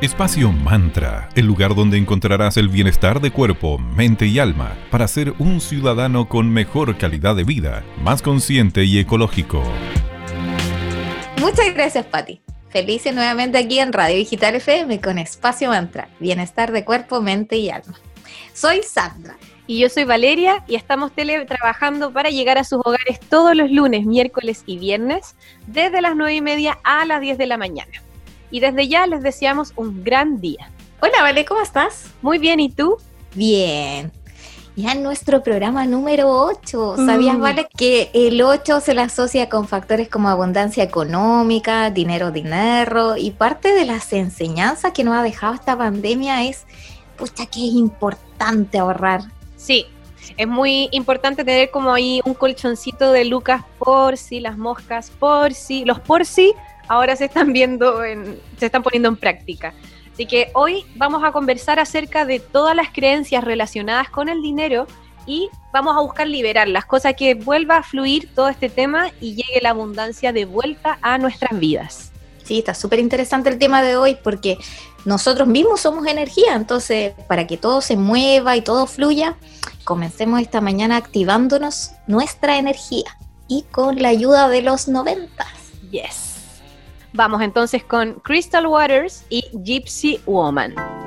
Espacio Mantra, el lugar donde encontrarás el bienestar de cuerpo, mente y alma para ser un ciudadano con mejor calidad de vida, más consciente y ecológico. Muchas gracias, Patti. Felices nuevamente aquí en Radio Digital FM con Espacio Mantra, bienestar de cuerpo, mente y alma. Soy Sandra. Y yo soy Valeria y estamos teletrabajando para llegar a sus hogares todos los lunes, miércoles y viernes, desde las 9 y media a las 10 de la mañana y desde ya les deseamos un gran día. Hola, Vale, ¿cómo estás? Muy bien, ¿y tú? Bien. Ya en nuestro programa número 8, ¿sabías, mm. Vale, que el 8 se le asocia con factores como abundancia económica, dinero, dinero, y parte de las enseñanzas que nos ha dejado esta pandemia es, pucha, que es importante ahorrar. Sí, es muy importante tener como ahí un colchoncito de lucas por si las moscas, por si, los por si ahora se están viendo, en, se están poniendo en práctica. Así que hoy vamos a conversar acerca de todas las creencias relacionadas con el dinero y vamos a buscar liberarlas, cosas que vuelva a fluir todo este tema y llegue la abundancia de vuelta a nuestras vidas. Sí, está súper interesante el tema de hoy porque nosotros mismos somos energía, entonces para que todo se mueva y todo fluya, comencemos esta mañana activándonos nuestra energía y con la ayuda de los noventas. Yes. Vamos entonces con Crystal Waters y Gypsy Woman.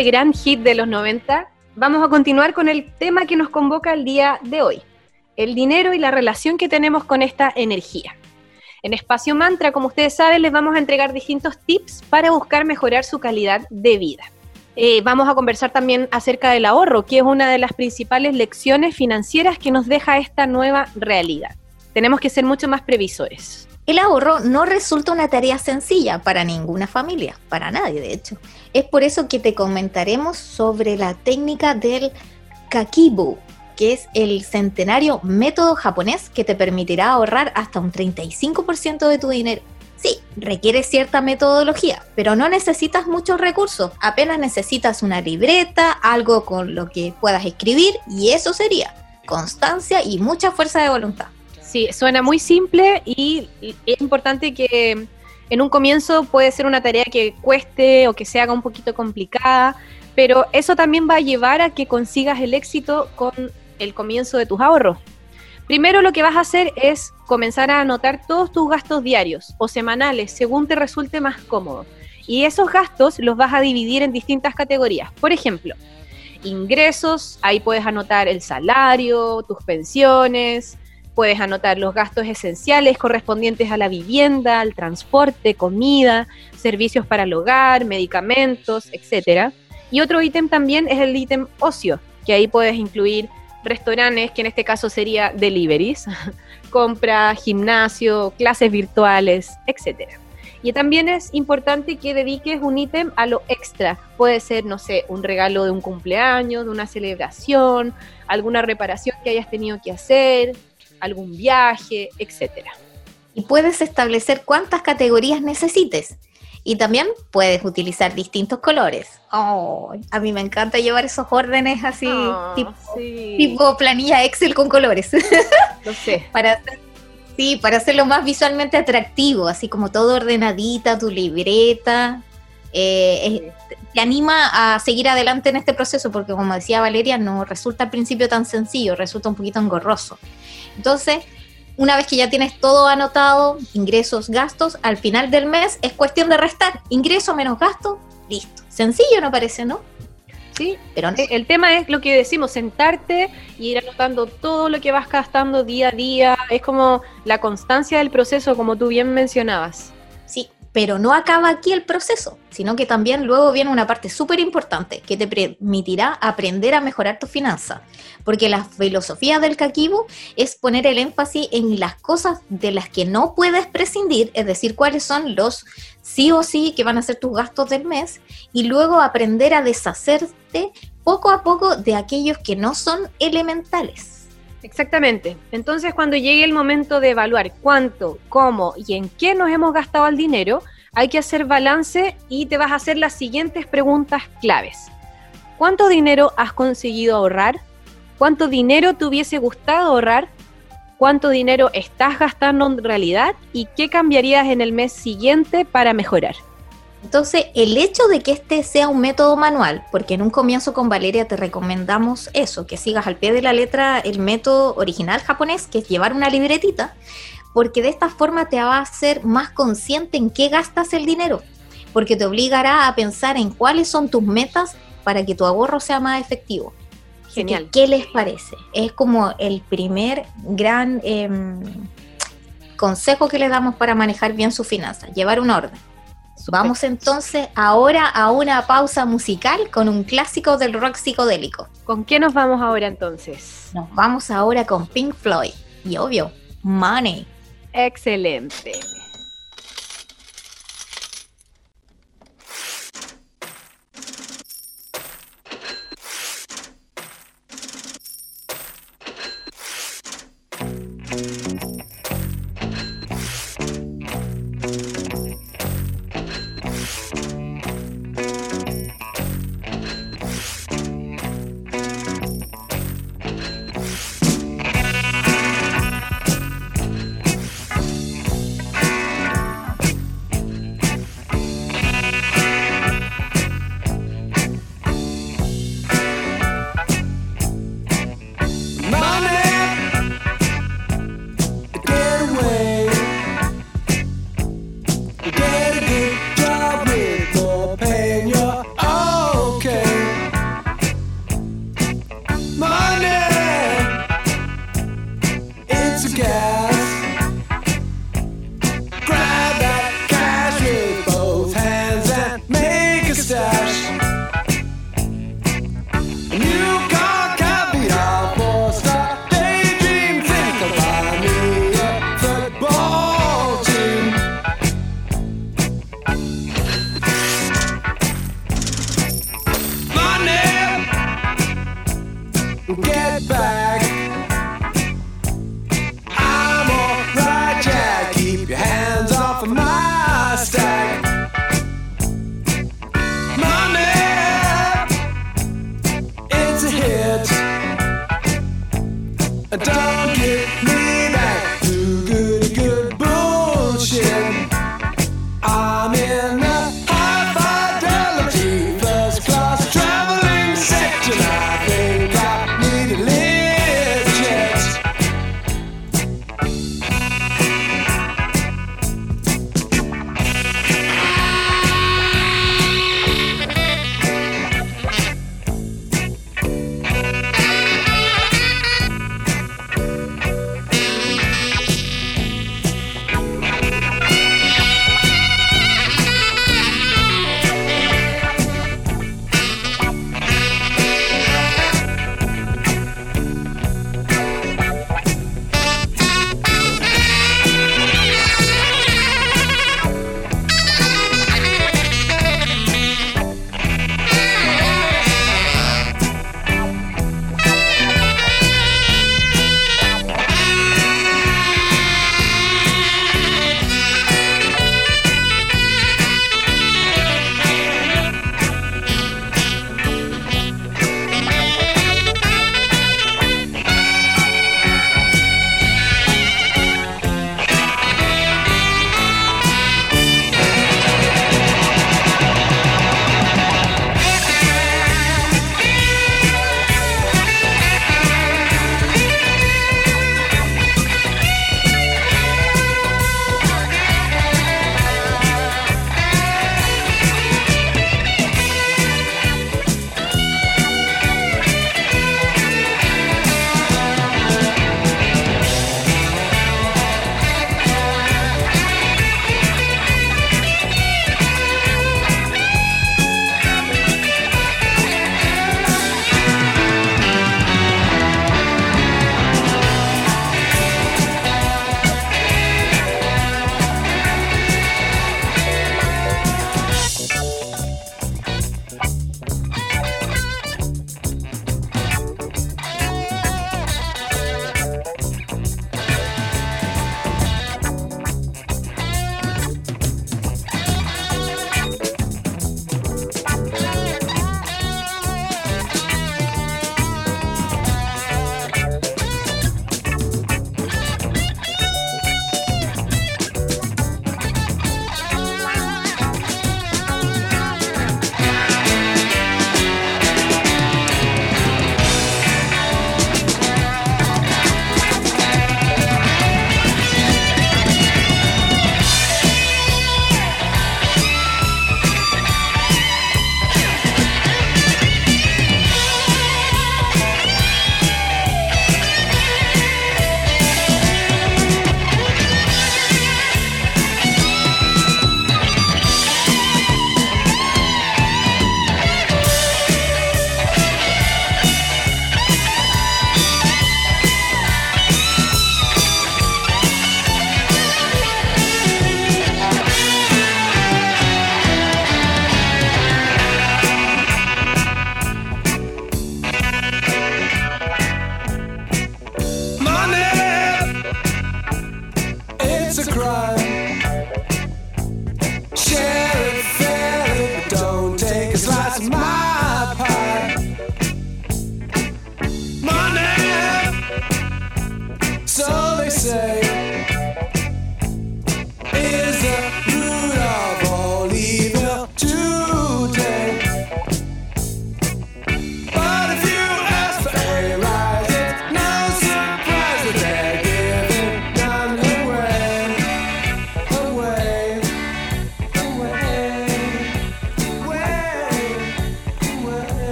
Este gran hit de los 90, vamos a continuar con el tema que nos convoca el día de hoy, el dinero y la relación que tenemos con esta energía. En Espacio Mantra, como ustedes saben, les vamos a entregar distintos tips para buscar mejorar su calidad de vida. Eh, vamos a conversar también acerca del ahorro, que es una de las principales lecciones financieras que nos deja esta nueva realidad. Tenemos que ser mucho más previsores. El ahorro no resulta una tarea sencilla para ninguna familia, para nadie de hecho. Es por eso que te comentaremos sobre la técnica del kakibu, que es el centenario método japonés que te permitirá ahorrar hasta un 35% de tu dinero. Sí, requiere cierta metodología, pero no necesitas muchos recursos. Apenas necesitas una libreta, algo con lo que puedas escribir y eso sería constancia y mucha fuerza de voluntad. Sí, suena muy simple y es importante que en un comienzo puede ser una tarea que cueste o que se haga un poquito complicada, pero eso también va a llevar a que consigas el éxito con el comienzo de tus ahorros. Primero lo que vas a hacer es comenzar a anotar todos tus gastos diarios o semanales según te resulte más cómodo. Y esos gastos los vas a dividir en distintas categorías. Por ejemplo, ingresos, ahí puedes anotar el salario, tus pensiones, puedes anotar los gastos esenciales correspondientes a la vivienda, al transporte, comida, servicios para el hogar, medicamentos, etc. Y otro ítem también es el ítem ocio, que ahí puedes incluir restaurantes, que en este caso sería deliveries, compra, gimnasio, clases virtuales, etc. Y también es importante que dediques un ítem a lo extra. Puede ser, no sé, un regalo de un cumpleaños, de una celebración, alguna reparación que hayas tenido que hacer, algún viaje, etc. Y puedes establecer cuántas categorías necesites. Y también puedes utilizar distintos colores. Oh, a mí me encanta llevar esos órdenes así, ah, tipo, planilla Excel con colores. Lo sé. para sí, para hacerlo más visualmente atractivo, así como todo ordenadita, tu libreta. Eh, te anima a seguir adelante en este proceso porque como decía Valeria, no resulta al principio tan sencillo, resulta un poquito engorroso. Entonces, una vez que ya tienes todo anotado, ingresos, gastos, al final del mes es cuestión de restar ingreso menos gasto, listo. Sencillo no parece, ¿no? Sí, pero el tema es lo que decimos, sentarte y ir anotando todo lo que vas gastando día a día, es como la constancia del proceso, como tú bien mencionabas. Pero no acaba aquí el proceso, sino que también luego viene una parte súper importante que te permitirá aprender a mejorar tu finanza. Porque la filosofía del Kakibu es poner el énfasis en las cosas de las que no puedes prescindir, es decir, cuáles son los sí o sí que van a ser tus gastos del mes, y luego aprender a deshacerte poco a poco de aquellos que no son elementales. Exactamente. Entonces, cuando llegue el momento de evaluar cuánto, cómo y en qué nos hemos gastado el dinero, hay que hacer balance y te vas a hacer las siguientes preguntas claves. ¿Cuánto dinero has conseguido ahorrar? ¿Cuánto dinero te hubiese gustado ahorrar? ¿Cuánto dinero estás gastando en realidad? ¿Y qué cambiarías en el mes siguiente para mejorar? Entonces, el hecho de que este sea un método manual, porque en un comienzo con Valeria te recomendamos eso, que sigas al pie de la letra el método original japonés, que es llevar una libretita, porque de esta forma te va a hacer más consciente en qué gastas el dinero, porque te obligará a pensar en cuáles son tus metas para que tu ahorro sea más efectivo. Genial. ¿Qué les parece? Es como el primer gran em, consejo que le damos para manejar bien su finanza, llevar un orden. Vamos entonces ahora a una pausa musical con un clásico del rock psicodélico. ¿Con qué nos vamos ahora entonces? Nos vamos ahora con Pink Floyd y obvio, Money. Excelente. together.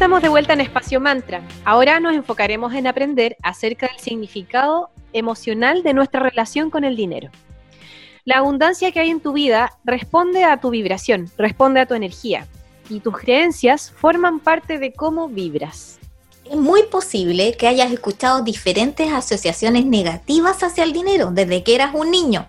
Estamos de vuelta en Espacio Mantra. Ahora nos enfocaremos en aprender acerca del significado emocional de nuestra relación con el dinero. La abundancia que hay en tu vida responde a tu vibración, responde a tu energía y tus creencias forman parte de cómo vibras. Es muy posible que hayas escuchado diferentes asociaciones negativas hacia el dinero desde que eras un niño.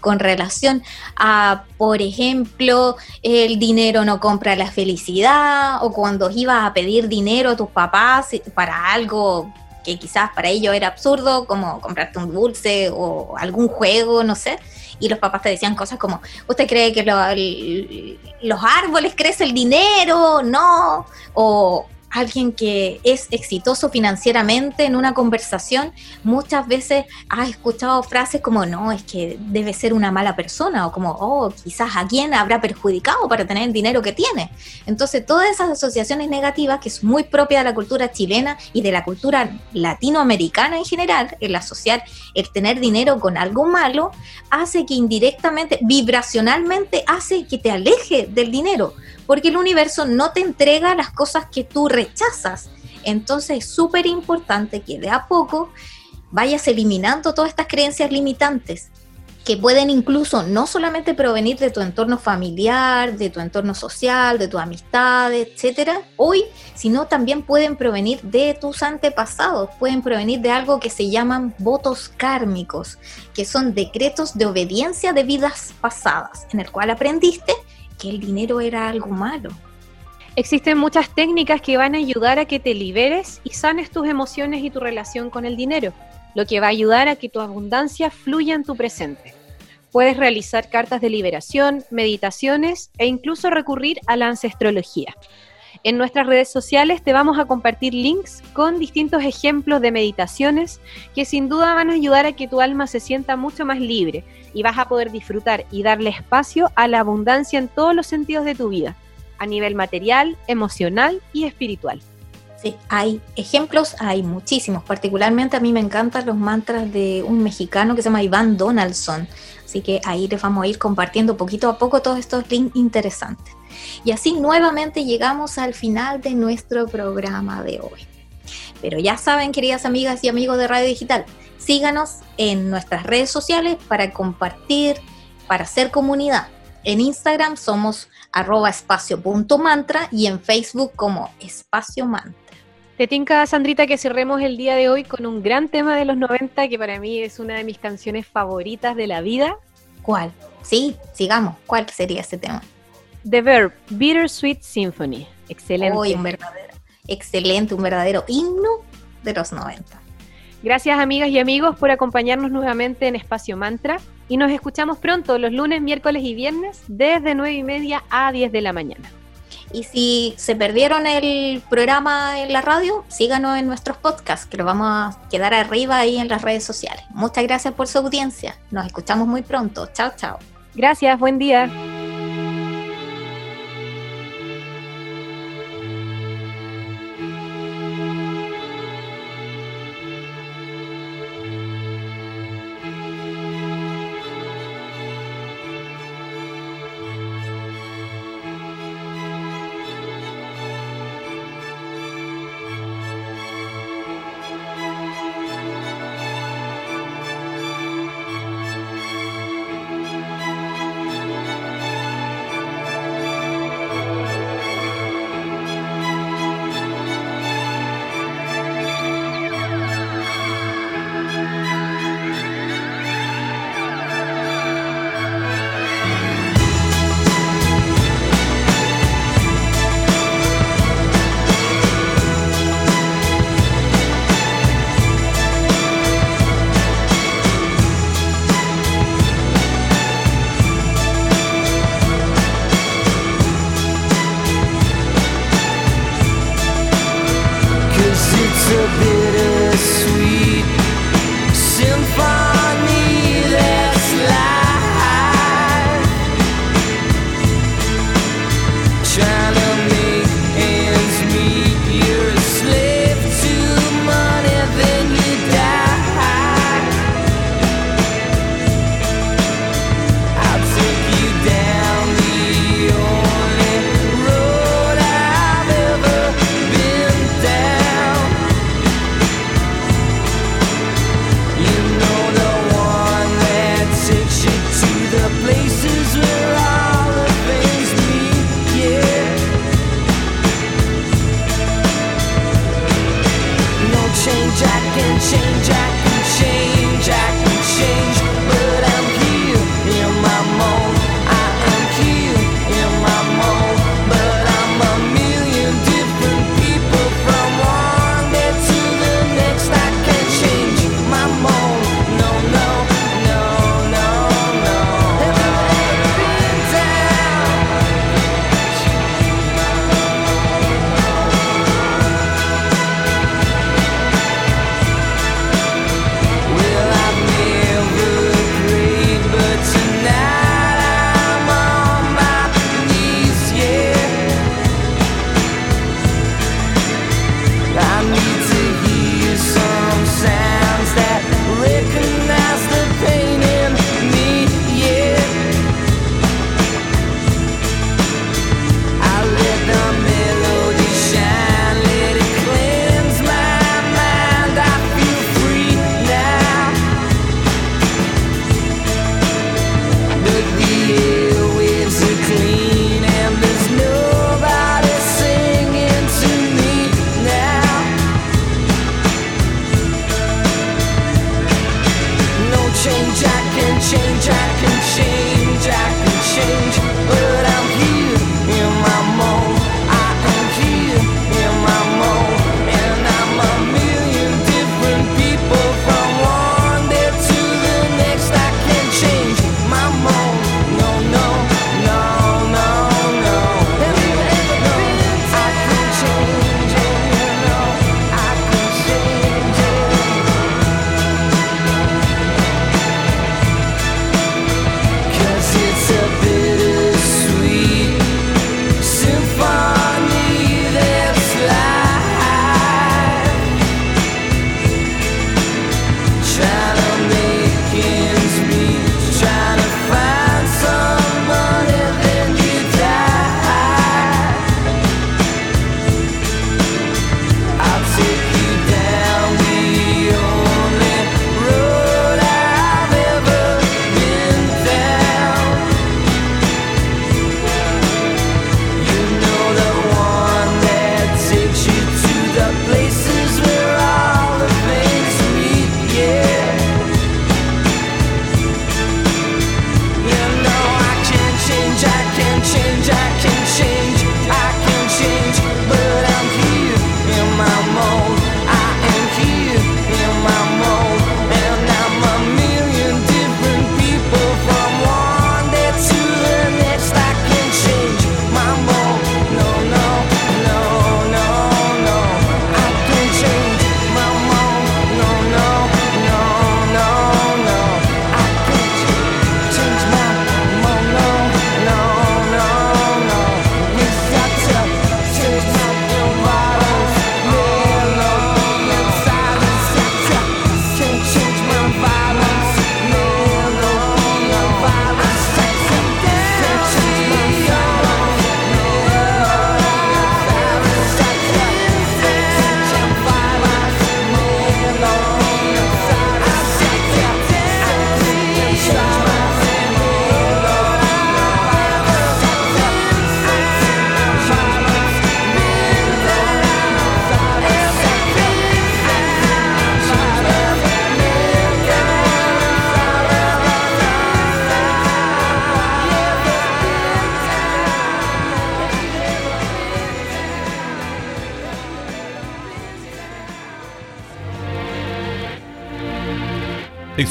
Con relación a, por ejemplo, el dinero no compra la felicidad o cuando ibas a pedir dinero a tus papás para algo que quizás para ellos era absurdo, como comprarte un dulce o algún juego, no sé, y los papás te decían cosas como, ¿usted cree que los árboles crece el dinero? No, o alguien que es exitoso financieramente en una conversación, muchas veces has escuchado frases como, no, es que debe ser una mala persona, o como, oh, quizás a quién habrá perjudicado para tener el dinero que tiene. Entonces, todas esas asociaciones negativas, que es muy propia de la cultura chilena y de la cultura latinoamericana en general, el asociar el tener dinero con algo malo, hace que indirectamente, vibracionalmente, hace que te aleje del dinero porque el universo no te entrega las cosas que tú rechazas. Entonces es súper importante que de a poco vayas eliminando todas estas creencias limitantes que pueden incluso no solamente provenir de tu entorno familiar, de tu entorno social, de tu amistad, etcétera, hoy, sino también pueden provenir de tus antepasados, pueden provenir de algo que se llaman votos kármicos, que son decretos de obediencia de vidas pasadas, en el cual aprendiste que el dinero era algo malo. Existen muchas técnicas que van a ayudar a que te liberes y sanes tus emociones y tu relación con el dinero, lo que va a ayudar a que tu abundancia fluya en tu presente. Puedes realizar cartas de liberación, meditaciones e incluso recurrir a la ancestrología. En nuestras redes sociales te vamos a compartir links con distintos ejemplos de meditaciones que sin duda van a ayudar a que tu alma se sienta mucho más libre y vas a poder disfrutar y darle espacio a la abundancia en todos los sentidos de tu vida, a nivel material, emocional y espiritual. Sí, hay ejemplos, hay muchísimos. Particularmente a mí me encantan los mantras de un mexicano que se llama Iván Donaldson. Así que ahí les vamos a ir compartiendo poquito a poco todos estos links interesantes. Y así nuevamente llegamos al final de nuestro programa de hoy. Pero ya saben, queridas amigas y amigos de Radio Digital, síganos en nuestras redes sociales para compartir, para hacer comunidad. En Instagram somos arroba espacio.mantra y en Facebook como espacio mantra. Te tinca, Sandrita, que cerremos el día de hoy con un gran tema de los 90 que para mí es una de mis canciones favoritas de la vida. ¿Cuál? Sí, sigamos. ¿Cuál sería ese tema? The Verb, Bittersweet Symphony. Excelente. un verdadero, excelente, un verdadero himno de los 90. Gracias amigas y amigos por acompañarnos nuevamente en Espacio Mantra y nos escuchamos pronto los lunes, miércoles y viernes desde 9 y media a 10 de la mañana. Y si se perdieron el programa en la radio, síganos en nuestros podcasts, que lo vamos a quedar arriba ahí en las redes sociales. Muchas gracias por su audiencia. Nos escuchamos muy pronto. Chao, chao. Gracias, buen día.